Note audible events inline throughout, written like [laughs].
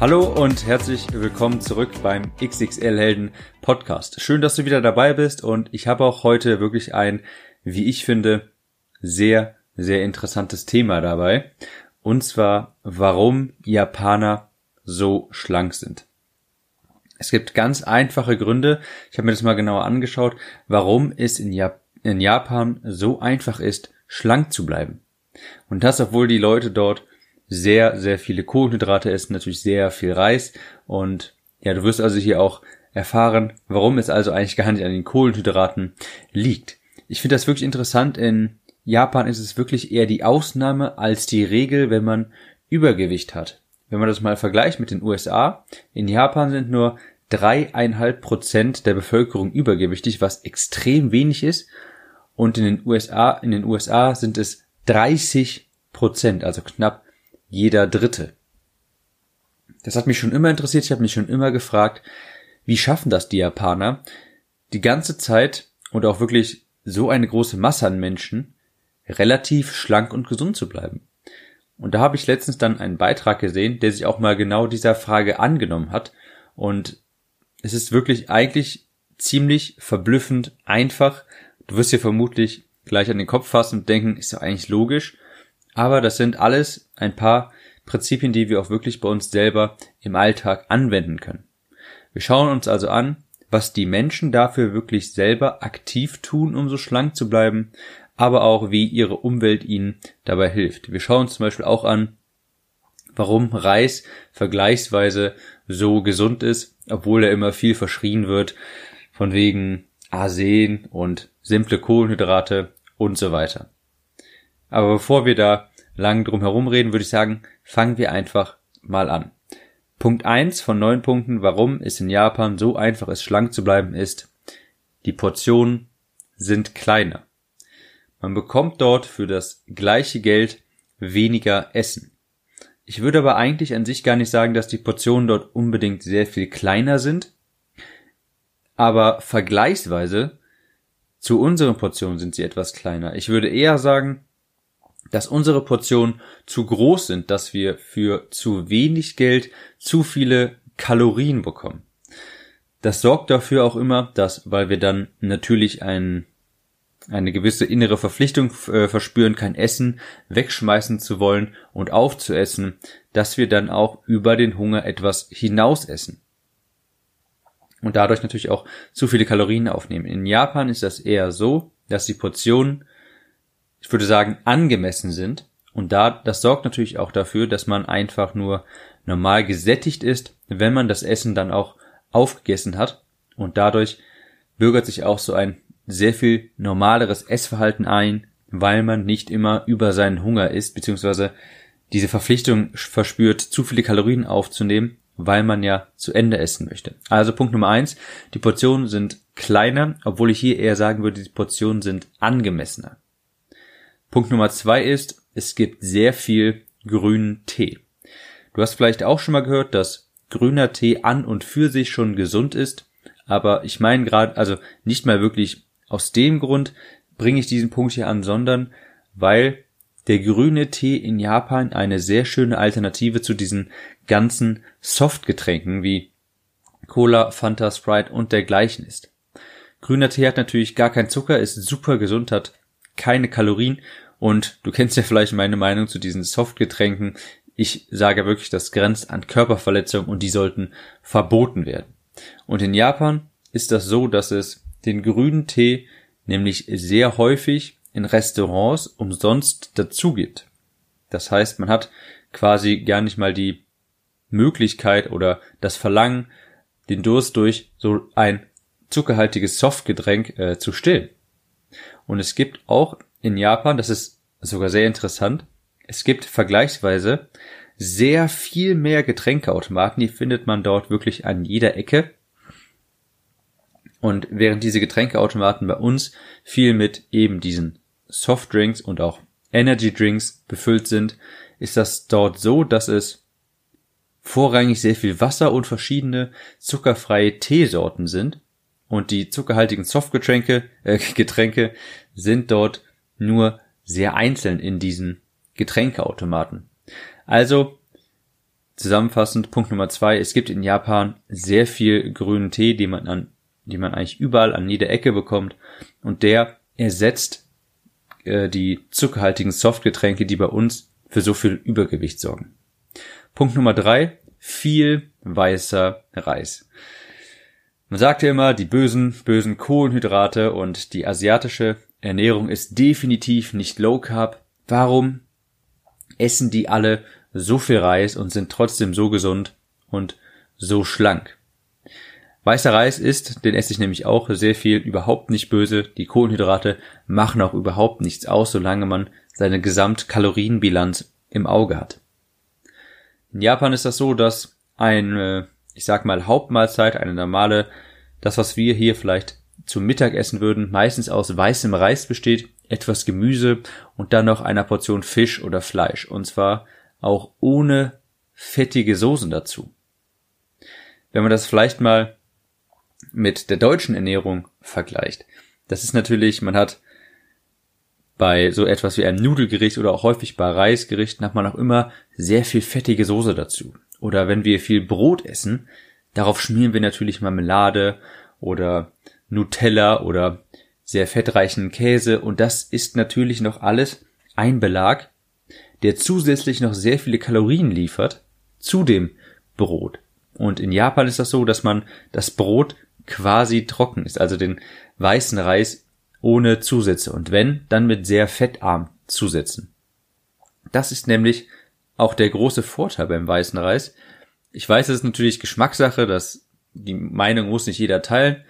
Hallo und herzlich willkommen zurück beim XXL Helden Podcast. Schön, dass du wieder dabei bist und ich habe auch heute wirklich ein, wie ich finde, sehr, sehr interessantes Thema dabei. Und zwar, warum Japaner so schlank sind. Es gibt ganz einfache Gründe. Ich habe mir das mal genauer angeschaut, warum es in, Jap in Japan so einfach ist, schlank zu bleiben. Und das, obwohl die Leute dort sehr, sehr viele Kohlenhydrate essen, natürlich sehr viel Reis. Und ja, du wirst also hier auch erfahren, warum es also eigentlich gar nicht an den Kohlenhydraten liegt. Ich finde das wirklich interessant. In Japan ist es wirklich eher die Ausnahme als die Regel, wenn man Übergewicht hat. Wenn man das mal vergleicht mit den USA, in Japan sind nur dreieinhalb Prozent der Bevölkerung übergewichtig, was extrem wenig ist. Und in den USA, in den USA sind es 30 Prozent, also knapp jeder Dritte. Das hat mich schon immer interessiert. Ich habe mich schon immer gefragt, wie schaffen das die Japaner, die ganze Zeit und auch wirklich so eine große Masse an Menschen relativ schlank und gesund zu bleiben. Und da habe ich letztens dann einen Beitrag gesehen, der sich auch mal genau dieser Frage angenommen hat. Und es ist wirklich eigentlich ziemlich verblüffend einfach. Du wirst dir vermutlich gleich an den Kopf fassen und denken, ist ja eigentlich logisch. Aber das sind alles ein paar Prinzipien, die wir auch wirklich bei uns selber im Alltag anwenden können. Wir schauen uns also an, was die Menschen dafür wirklich selber aktiv tun, um so schlank zu bleiben, aber auch wie ihre Umwelt ihnen dabei hilft. Wir schauen uns zum Beispiel auch an, warum Reis vergleichsweise so gesund ist, obwohl er immer viel verschrien wird, von wegen Arsen und simple Kohlenhydrate und so weiter. Aber bevor wir da lang drum herum reden, würde ich sagen, fangen wir einfach mal an. Punkt eins von neun Punkten, warum es in Japan so einfach ist, schlank zu bleiben, ist, die Portionen sind kleiner. Man bekommt dort für das gleiche Geld weniger Essen. Ich würde aber eigentlich an sich gar nicht sagen, dass die Portionen dort unbedingt sehr viel kleiner sind, aber vergleichsweise zu unseren Portionen sind sie etwas kleiner. Ich würde eher sagen, dass unsere Portionen zu groß sind, dass wir für zu wenig Geld zu viele Kalorien bekommen. Das sorgt dafür auch immer, dass, weil wir dann natürlich ein, eine gewisse innere Verpflichtung äh, verspüren, kein Essen wegschmeißen zu wollen und aufzuessen, dass wir dann auch über den Hunger etwas hinaus essen. Und dadurch natürlich auch zu viele Kalorien aufnehmen. In Japan ist das eher so, dass die Portionen ich würde sagen, angemessen sind. Und da, das sorgt natürlich auch dafür, dass man einfach nur normal gesättigt ist, wenn man das Essen dann auch aufgegessen hat. Und dadurch bürgert sich auch so ein sehr viel normaleres Essverhalten ein, weil man nicht immer über seinen Hunger isst, beziehungsweise diese Verpflichtung verspürt, zu viele Kalorien aufzunehmen, weil man ja zu Ende essen möchte. Also Punkt Nummer eins, die Portionen sind kleiner, obwohl ich hier eher sagen würde, die Portionen sind angemessener. Punkt Nummer zwei ist, es gibt sehr viel grünen Tee. Du hast vielleicht auch schon mal gehört, dass grüner Tee an und für sich schon gesund ist, aber ich meine gerade, also nicht mal wirklich aus dem Grund bringe ich diesen Punkt hier an, sondern weil der grüne Tee in Japan eine sehr schöne Alternative zu diesen ganzen Softgetränken wie Cola, Fanta, Sprite und dergleichen ist. Grüner Tee hat natürlich gar keinen Zucker, ist super gesund, hat keine Kalorien und du kennst ja vielleicht meine Meinung zu diesen Softgetränken. Ich sage wirklich, das grenzt an Körperverletzung und die sollten verboten werden. Und in Japan ist das so, dass es den grünen Tee nämlich sehr häufig in Restaurants umsonst dazu gibt. Das heißt, man hat quasi gar nicht mal die Möglichkeit oder das Verlangen, den Durst durch so ein zuckerhaltiges Softgetränk äh, zu stillen. Und es gibt auch in Japan, das ist sogar sehr interessant, es gibt vergleichsweise sehr viel mehr Getränkeautomaten. Die findet man dort wirklich an jeder Ecke. Und während diese Getränkeautomaten bei uns viel mit eben diesen Softdrinks und auch Energy Drinks befüllt sind, ist das dort so, dass es vorrangig sehr viel Wasser und verschiedene zuckerfreie Teesorten sind. Und die zuckerhaltigen Softgetränke, äh, [laughs] Getränke sind dort nur sehr einzeln in diesen Getränkeautomaten. Also, zusammenfassend, Punkt Nummer zwei, es gibt in Japan sehr viel grünen Tee, den man an, die man eigentlich überall an jeder Ecke bekommt. Und der ersetzt äh, die zuckerhaltigen Softgetränke, die bei uns für so viel Übergewicht sorgen. Punkt Nummer drei, viel weißer Reis. Man sagt ja immer, die bösen, bösen Kohlenhydrate und die asiatische Ernährung ist definitiv nicht Low Carb. Warum essen die alle so viel Reis und sind trotzdem so gesund und so schlank? Weißer Reis ist, den esse ich nämlich auch sehr viel, überhaupt nicht böse. Die Kohlenhydrate machen auch überhaupt nichts aus, solange man seine Gesamtkalorienbilanz im Auge hat. In Japan ist das so, dass eine, ich sag mal, Hauptmahlzeit, eine normale, das, was wir hier vielleicht zum Mittagessen würden, meistens aus weißem Reis besteht, etwas Gemüse und dann noch einer Portion Fisch oder Fleisch. Und zwar auch ohne fettige Soßen dazu. Wenn man das vielleicht mal mit der deutschen Ernährung vergleicht, das ist natürlich, man hat bei so etwas wie einem Nudelgericht oder auch häufig bei Reisgerichten hat man auch immer sehr viel fettige Soße dazu. Oder wenn wir viel Brot essen, darauf schmieren wir natürlich Marmelade oder Nutella oder sehr fettreichen Käse und das ist natürlich noch alles ein Belag, der zusätzlich noch sehr viele Kalorien liefert zu dem Brot. Und in Japan ist das so, dass man das Brot quasi trocken ist, also den weißen Reis ohne Zusätze und wenn, dann mit sehr fettarm Zusätzen. Das ist nämlich auch der große Vorteil beim weißen Reis. Ich weiß, es ist natürlich Geschmackssache, dass die Meinung muss nicht jeder teilen,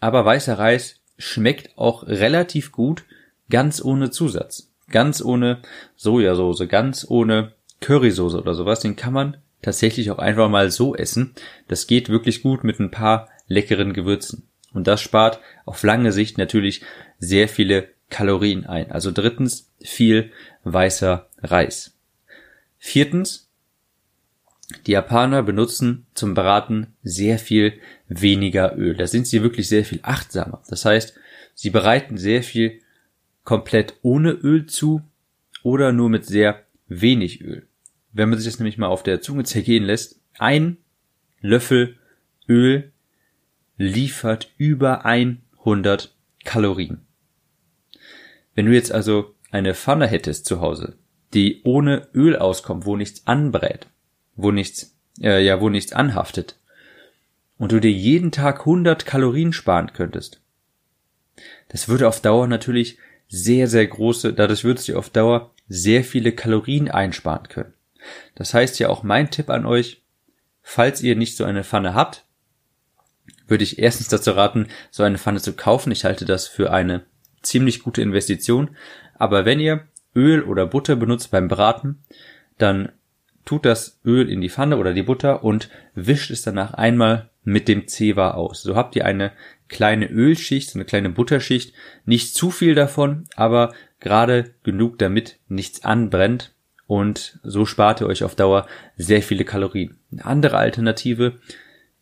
aber weißer Reis schmeckt auch relativ gut ganz ohne Zusatz. Ganz ohne Sojasauce, ganz ohne Currysoße oder sowas. Den kann man tatsächlich auch einfach mal so essen. Das geht wirklich gut mit ein paar leckeren Gewürzen. Und das spart auf lange Sicht natürlich sehr viele Kalorien ein. Also drittens viel weißer Reis. Viertens, die Japaner benutzen zum Braten sehr viel weniger Öl. Da sind sie wirklich sehr viel achtsamer. Das heißt, sie bereiten sehr viel komplett ohne Öl zu oder nur mit sehr wenig Öl. Wenn man sich das nämlich mal auf der Zunge zergehen lässt, ein Löffel Öl liefert über 100 Kalorien. Wenn du jetzt also eine Pfanne hättest zu Hause, die ohne Öl auskommt, wo nichts anbrät, wo nichts, äh, ja, wo nichts anhaftet, und du dir jeden Tag 100 Kalorien sparen könntest, das würde auf Dauer natürlich sehr, sehr große, dadurch würdest du auf Dauer sehr viele Kalorien einsparen können. Das heißt ja auch mein Tipp an euch, falls ihr nicht so eine Pfanne habt, würde ich erstens dazu raten, so eine Pfanne zu kaufen. Ich halte das für eine ziemlich gute Investition. Aber wenn ihr Öl oder Butter benutzt beim Braten, dann tut das Öl in die Pfanne oder die Butter und wischt es danach einmal mit dem Zewa aus. So habt ihr eine kleine Ölschicht, eine kleine Butterschicht, nicht zu viel davon, aber gerade genug, damit nichts anbrennt und so spart ihr euch auf Dauer sehr viele Kalorien. Eine andere Alternative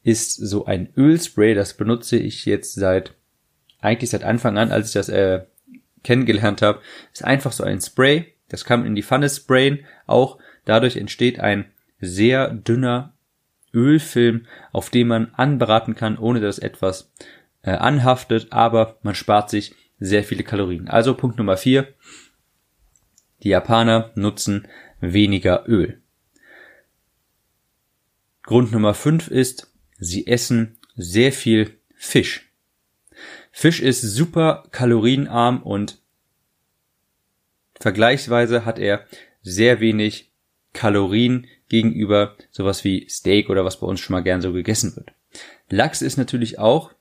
ist so ein Ölspray, das benutze ich jetzt seit, eigentlich seit Anfang an, als ich das äh, kennengelernt habe, ist einfach so ein Spray, das kann man in die Pfanne sprayen, auch dadurch entsteht ein sehr dünner Ölfilm, auf dem man anbraten kann, ohne dass etwas äh, anhaftet, aber man spart sich sehr viele Kalorien. Also Punkt Nummer vier: Die Japaner nutzen weniger Öl. Grund Nummer fünf ist, sie essen sehr viel Fisch. Fisch ist super kalorienarm und vergleichsweise hat er sehr wenig Kalorien gegenüber sowas wie Steak oder was bei uns schon mal gern so gegessen wird. Lachs ist natürlich auch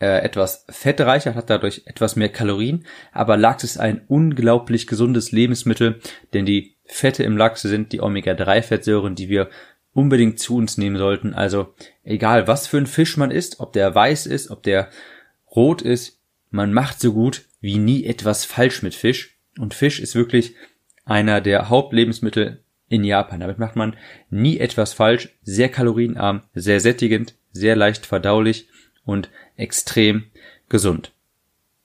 äh, etwas fettreicher, hat dadurch etwas mehr Kalorien, aber Lachs ist ein unglaublich gesundes Lebensmittel, denn die Fette im Lachs sind die Omega-3-Fettsäuren, die wir unbedingt zu uns nehmen sollten. Also egal, was für ein Fisch man isst, ob der weiß ist, ob der rot ist, man macht so gut wie nie etwas falsch mit Fisch. Und Fisch ist wirklich einer der Hauptlebensmittel in Japan. Damit macht man nie etwas falsch. Sehr kalorienarm, sehr sättigend, sehr leicht verdaulich und extrem gesund.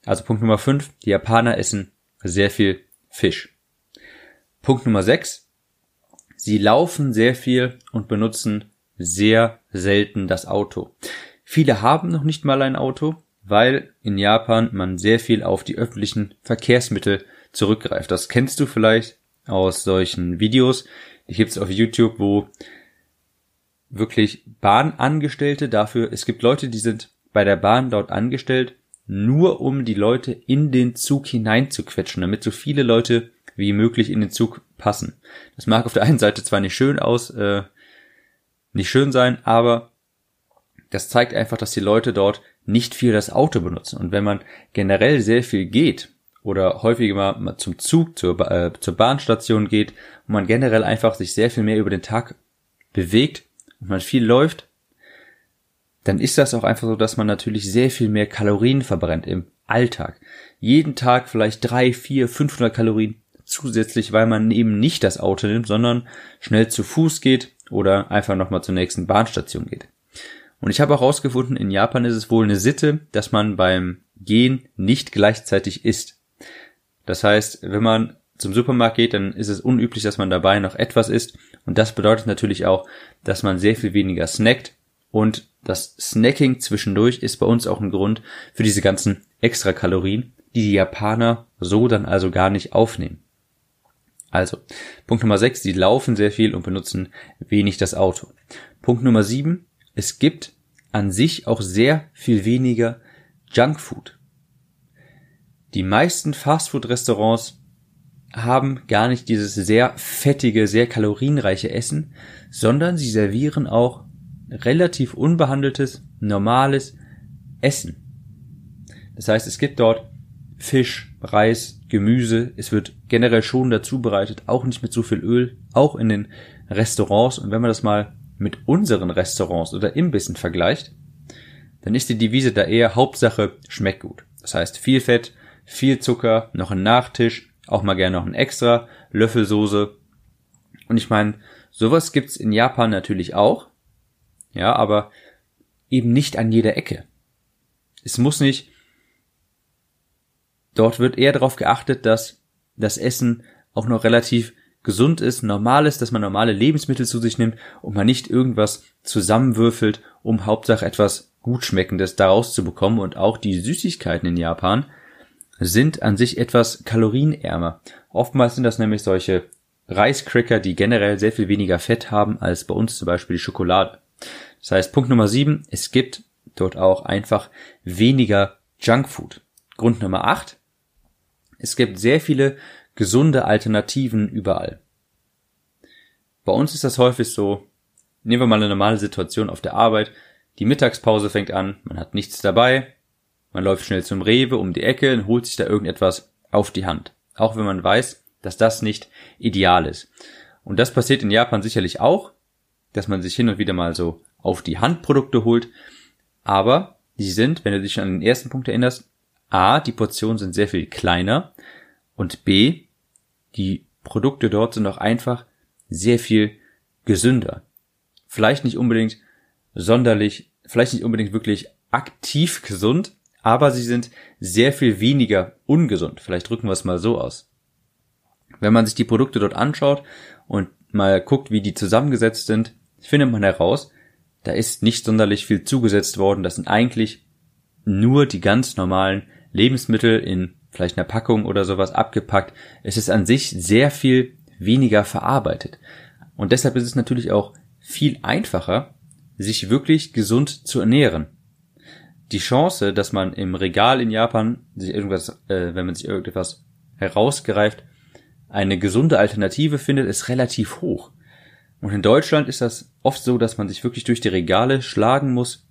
Also Punkt Nummer 5, die Japaner essen sehr viel Fisch. Punkt Nummer 6, sie laufen sehr viel und benutzen sehr selten das Auto. Viele haben noch nicht mal ein Auto, weil in Japan man sehr viel auf die öffentlichen Verkehrsmittel zurückgreift. Das kennst du vielleicht aus solchen Videos. Die gibt es auf YouTube, wo wirklich Bahnangestellte dafür, es gibt Leute, die sind bei der Bahn dort angestellt, nur um die Leute in den Zug hineinzuquetschen, damit so viele Leute wie möglich in den Zug passen. Das mag auf der einen Seite zwar nicht schön aus, äh, nicht schön sein, aber das zeigt einfach, dass die Leute dort nicht viel das Auto benutzen. Und wenn man generell sehr viel geht oder häufiger mal zum Zug, zur, äh, zur Bahnstation geht und man generell einfach sich sehr viel mehr über den Tag bewegt und man viel läuft, dann ist das auch einfach so, dass man natürlich sehr viel mehr Kalorien verbrennt im Alltag. Jeden Tag vielleicht drei, vier, 500 Kalorien zusätzlich, weil man eben nicht das Auto nimmt, sondern schnell zu Fuß geht oder einfach nochmal zur nächsten Bahnstation geht. Und ich habe auch herausgefunden, in Japan ist es wohl eine Sitte, dass man beim Gehen nicht gleichzeitig isst. Das heißt, wenn man zum Supermarkt geht, dann ist es unüblich, dass man dabei noch etwas isst. Und das bedeutet natürlich auch, dass man sehr viel weniger snackt. Und das Snacking zwischendurch ist bei uns auch ein Grund für diese ganzen Extrakalorien, die die Japaner so dann also gar nicht aufnehmen. Also, Punkt Nummer 6, sie laufen sehr viel und benutzen wenig das Auto. Punkt Nummer 7, es gibt an sich auch sehr viel weniger Junkfood. Die meisten Fastfood-Restaurants haben gar nicht dieses sehr fettige, sehr kalorienreiche Essen, sondern sie servieren auch relativ unbehandeltes, normales Essen. Das heißt, es gibt dort Fisch, Reis, Gemüse. Es wird generell schon dazu bereitet, auch nicht mit so viel Öl, auch in den Restaurants. Und wenn man das mal mit unseren Restaurants oder Imbissen vergleicht, dann ist die Devise da eher Hauptsache schmeckt gut. Das heißt viel Fett, viel Zucker, noch ein Nachtisch, auch mal gerne noch ein extra, Löffelsoße. Und ich meine, sowas gibt's in Japan natürlich auch. Ja, aber eben nicht an jeder Ecke. Es muss nicht Dort wird eher darauf geachtet, dass das Essen auch noch relativ gesund ist, normal ist, dass man normale Lebensmittel zu sich nimmt und man nicht irgendwas zusammenwürfelt, um Hauptsache etwas Gutschmeckendes daraus zu bekommen. Und auch die Süßigkeiten in Japan sind an sich etwas kalorienärmer. Oftmals sind das nämlich solche Reiscracker, die generell sehr viel weniger Fett haben als bei uns zum Beispiel die Schokolade. Das heißt, Punkt Nummer sieben, es gibt dort auch einfach weniger Junkfood. Grund Nummer acht, es gibt sehr viele gesunde Alternativen überall. Bei uns ist das häufig so, nehmen wir mal eine normale Situation auf der Arbeit, die Mittagspause fängt an, man hat nichts dabei, man läuft schnell zum Rewe um die Ecke und holt sich da irgendetwas auf die Hand. Auch wenn man weiß, dass das nicht ideal ist. Und das passiert in Japan sicherlich auch, dass man sich hin und wieder mal so auf die Hand Produkte holt. Aber die sind, wenn du dich an den ersten Punkt erinnerst, A, die Portionen sind sehr viel kleiner und B, die Produkte dort sind auch einfach sehr viel gesünder. Vielleicht nicht unbedingt sonderlich, vielleicht nicht unbedingt wirklich aktiv gesund, aber sie sind sehr viel weniger ungesund. Vielleicht drücken wir es mal so aus. Wenn man sich die Produkte dort anschaut und mal guckt, wie die zusammengesetzt sind, findet man heraus, da ist nicht sonderlich viel zugesetzt worden. Das sind eigentlich nur die ganz normalen Lebensmittel in vielleicht einer Packung oder sowas abgepackt. Es ist an sich sehr viel weniger verarbeitet. Und deshalb ist es natürlich auch viel einfacher, sich wirklich gesund zu ernähren. Die Chance, dass man im Regal in Japan sich irgendwas, äh, wenn man sich irgendetwas herausgreift, eine gesunde Alternative findet, ist relativ hoch. Und in Deutschland ist das oft so, dass man sich wirklich durch die Regale schlagen muss,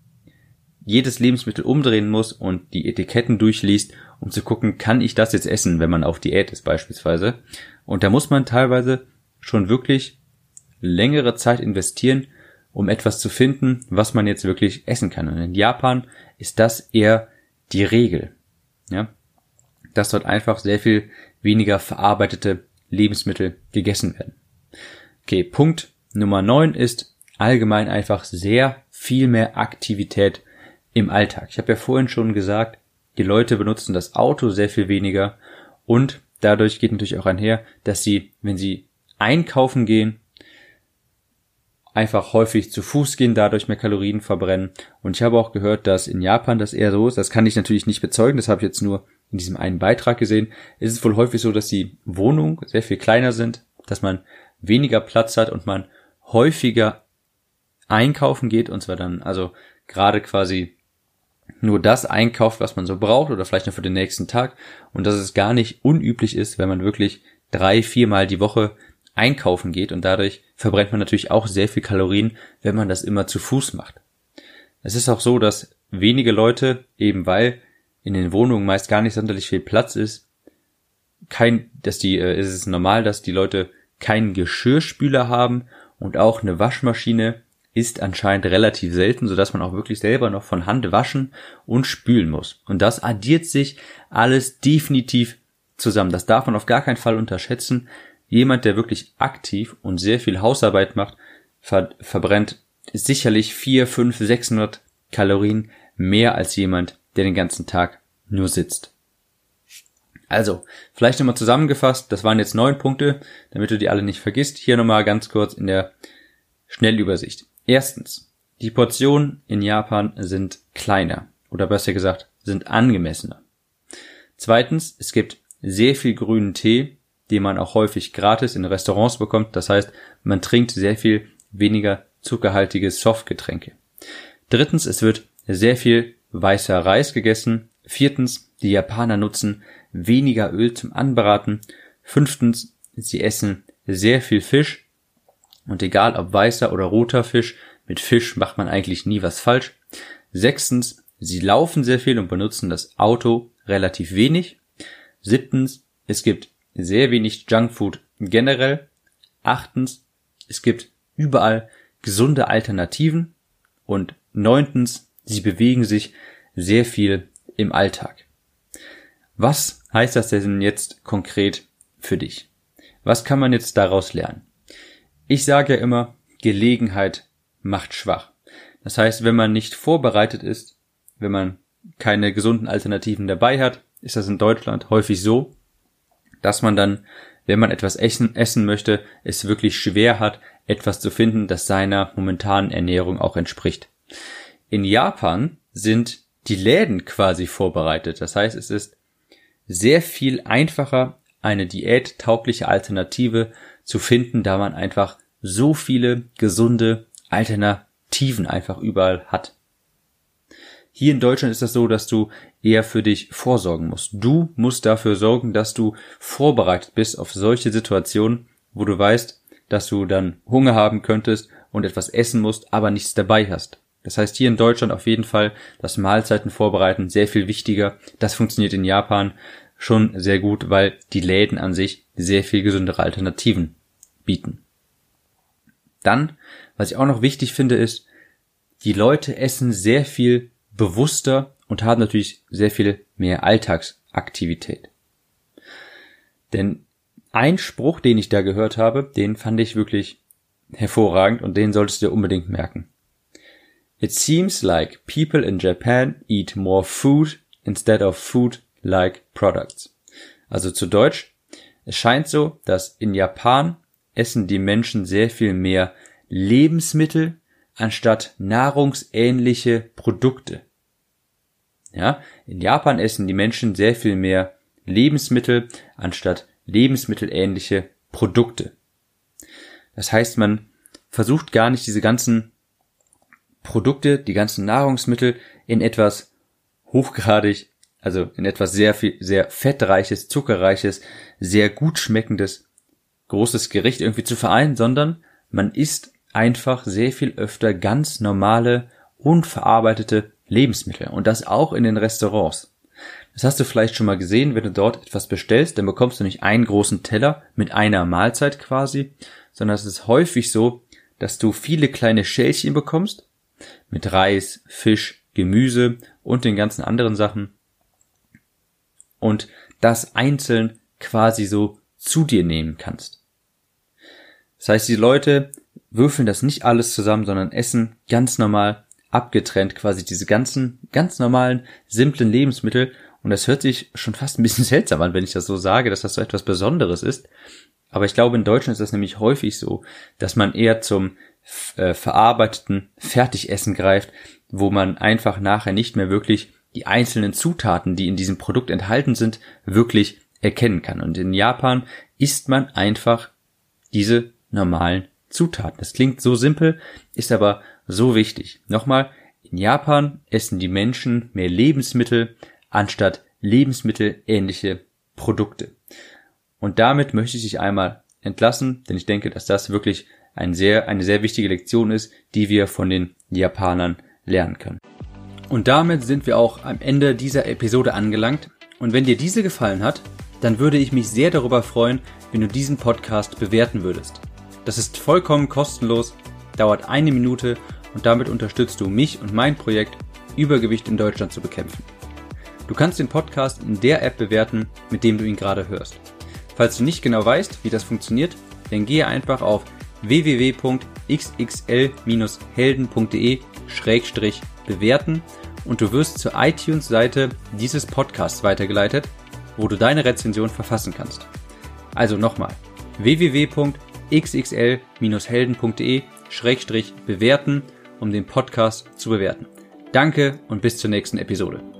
jedes Lebensmittel umdrehen muss und die Etiketten durchliest, um zu gucken, kann ich das jetzt essen, wenn man auf Diät ist beispielsweise. Und da muss man teilweise schon wirklich längere Zeit investieren, um etwas zu finden, was man jetzt wirklich essen kann. Und in Japan ist das eher die Regel. Ja? Dass dort einfach sehr viel weniger verarbeitete Lebensmittel gegessen werden. Okay, Punkt Nummer 9 ist allgemein einfach sehr viel mehr Aktivität im Alltag. Ich habe ja vorhin schon gesagt, die Leute benutzen das Auto sehr viel weniger und dadurch geht natürlich auch einher, dass sie, wenn sie einkaufen gehen, einfach häufig zu Fuß gehen, dadurch mehr Kalorien verbrennen. Und ich habe auch gehört, dass in Japan das eher so ist. Das kann ich natürlich nicht bezeugen, das habe ich jetzt nur in diesem einen Beitrag gesehen. Es ist wohl häufig so, dass die Wohnungen sehr viel kleiner sind, dass man weniger Platz hat und man häufiger einkaufen geht und zwar dann also gerade quasi nur das einkauft, was man so braucht oder vielleicht nur für den nächsten Tag und dass es gar nicht unüblich ist, wenn man wirklich drei, viermal die Woche einkaufen geht und dadurch verbrennt man natürlich auch sehr viel Kalorien, wenn man das immer zu Fuß macht. Es ist auch so, dass wenige Leute, eben weil in den Wohnungen meist gar nicht sonderlich viel Platz ist, kein, dass die, äh, ist es normal, dass die Leute keinen Geschirrspüler haben und auch eine Waschmaschine ist anscheinend relativ selten, sodass man auch wirklich selber noch von Hand waschen und spülen muss. Und das addiert sich alles definitiv zusammen. Das darf man auf gar keinen Fall unterschätzen, jemand, der wirklich aktiv und sehr viel Hausarbeit macht, ver verbrennt sicherlich 4, 5, 600 Kalorien mehr als jemand, der den ganzen Tag nur sitzt. Also, vielleicht nochmal zusammengefasst, das waren jetzt neun Punkte, damit du die alle nicht vergisst. Hier nochmal ganz kurz in der Schnellübersicht. Erstens, die Portionen in Japan sind kleiner oder besser gesagt, sind angemessener. Zweitens, es gibt sehr viel grünen Tee, den man auch häufig gratis in Restaurants bekommt. Das heißt, man trinkt sehr viel weniger zuckerhaltige Softgetränke. Drittens, es wird sehr viel weißer Reis gegessen. Viertens, die Japaner nutzen weniger Öl zum Anbraten. Fünftens, sie essen sehr viel Fisch. Und egal ob weißer oder roter Fisch, mit Fisch macht man eigentlich nie was falsch. Sechstens, sie laufen sehr viel und benutzen das Auto relativ wenig. Siebtens, es gibt sehr wenig Junkfood generell. Achtens, es gibt überall gesunde Alternativen. Und neuntens, sie bewegen sich sehr viel im Alltag. Was heißt das denn jetzt konkret für dich? Was kann man jetzt daraus lernen? Ich sage ja immer, Gelegenheit macht schwach. Das heißt, wenn man nicht vorbereitet ist, wenn man keine gesunden Alternativen dabei hat, ist das in Deutschland häufig so, dass man dann, wenn man etwas essen, essen möchte, es wirklich schwer hat, etwas zu finden, das seiner momentanen Ernährung auch entspricht. In Japan sind die Läden quasi vorbereitet. Das heißt, es ist sehr viel einfacher, eine diättaugliche Alternative zu finden, da man einfach so viele gesunde Alternativen einfach überall hat. Hier in Deutschland ist das so, dass du eher für dich vorsorgen musst. Du musst dafür sorgen, dass du vorbereitet bist auf solche Situationen, wo du weißt, dass du dann Hunger haben könntest und etwas essen musst, aber nichts dabei hast. Das heißt hier in Deutschland auf jeden Fall das Mahlzeiten vorbereiten sehr viel wichtiger. Das funktioniert in Japan schon sehr gut, weil die Läden an sich sehr viel gesündere Alternativen bieten. Dann, was ich auch noch wichtig finde, ist, die Leute essen sehr viel bewusster und haben natürlich sehr viel mehr Alltagsaktivität. Denn ein Spruch, den ich da gehört habe, den fand ich wirklich hervorragend und den solltest du dir unbedingt merken. It seems like people in Japan eat more food instead of food like products. Also zu Deutsch, es scheint so, dass in Japan essen die Menschen sehr viel mehr Lebensmittel anstatt nahrungsähnliche Produkte. Ja, in Japan essen die Menschen sehr viel mehr Lebensmittel anstatt lebensmittelähnliche Produkte. Das heißt, man versucht gar nicht diese ganzen Produkte, die ganzen Nahrungsmittel in etwas hochgradig, also in etwas sehr viel, sehr fettreiches, zuckerreiches, sehr gut schmeckendes, großes Gericht irgendwie zu vereinen, sondern man isst einfach sehr viel öfter ganz normale, unverarbeitete Lebensmittel und das auch in den Restaurants. Das hast du vielleicht schon mal gesehen, wenn du dort etwas bestellst, dann bekommst du nicht einen großen Teller mit einer Mahlzeit quasi, sondern es ist häufig so, dass du viele kleine Schälchen bekommst mit Reis, Fisch, Gemüse und den ganzen anderen Sachen und das einzeln quasi so zu dir nehmen kannst. Das heißt, die Leute würfeln das nicht alles zusammen, sondern essen ganz normal abgetrennt quasi diese ganzen ganz normalen simplen Lebensmittel und das hört sich schon fast ein bisschen [laughs] seltsam an, wenn ich das so sage, dass das so etwas Besonderes ist. Aber ich glaube, in Deutschland ist das nämlich häufig so, dass man eher zum äh, verarbeiteten Fertigessen greift, wo man einfach nachher nicht mehr wirklich die einzelnen Zutaten, die in diesem Produkt enthalten sind, wirklich erkennen kann. Und in Japan isst man einfach diese normalen Zutaten. Das klingt so simpel, ist aber so wichtig. Nochmal, in Japan essen die Menschen mehr Lebensmittel anstatt lebensmittelähnliche Produkte. Und damit möchte ich dich einmal entlassen, denn ich denke, dass das wirklich ein sehr, eine sehr wichtige Lektion ist, die wir von den Japanern lernen können. Und damit sind wir auch am Ende dieser Episode angelangt. Und wenn dir diese gefallen hat, dann würde ich mich sehr darüber freuen, wenn du diesen Podcast bewerten würdest. Das ist vollkommen kostenlos, dauert eine Minute und damit unterstützt du mich und mein Projekt, Übergewicht in Deutschland zu bekämpfen. Du kannst den Podcast in der App bewerten, mit dem du ihn gerade hörst. Falls du nicht genau weißt, wie das funktioniert, dann gehe einfach auf www.xxl-helden.de-bewerten und du wirst zur iTunes-Seite dieses Podcasts weitergeleitet, wo du deine Rezension verfassen kannst. Also nochmal www.xxl-helden.de-bewerten, um den Podcast zu bewerten. Danke und bis zur nächsten Episode.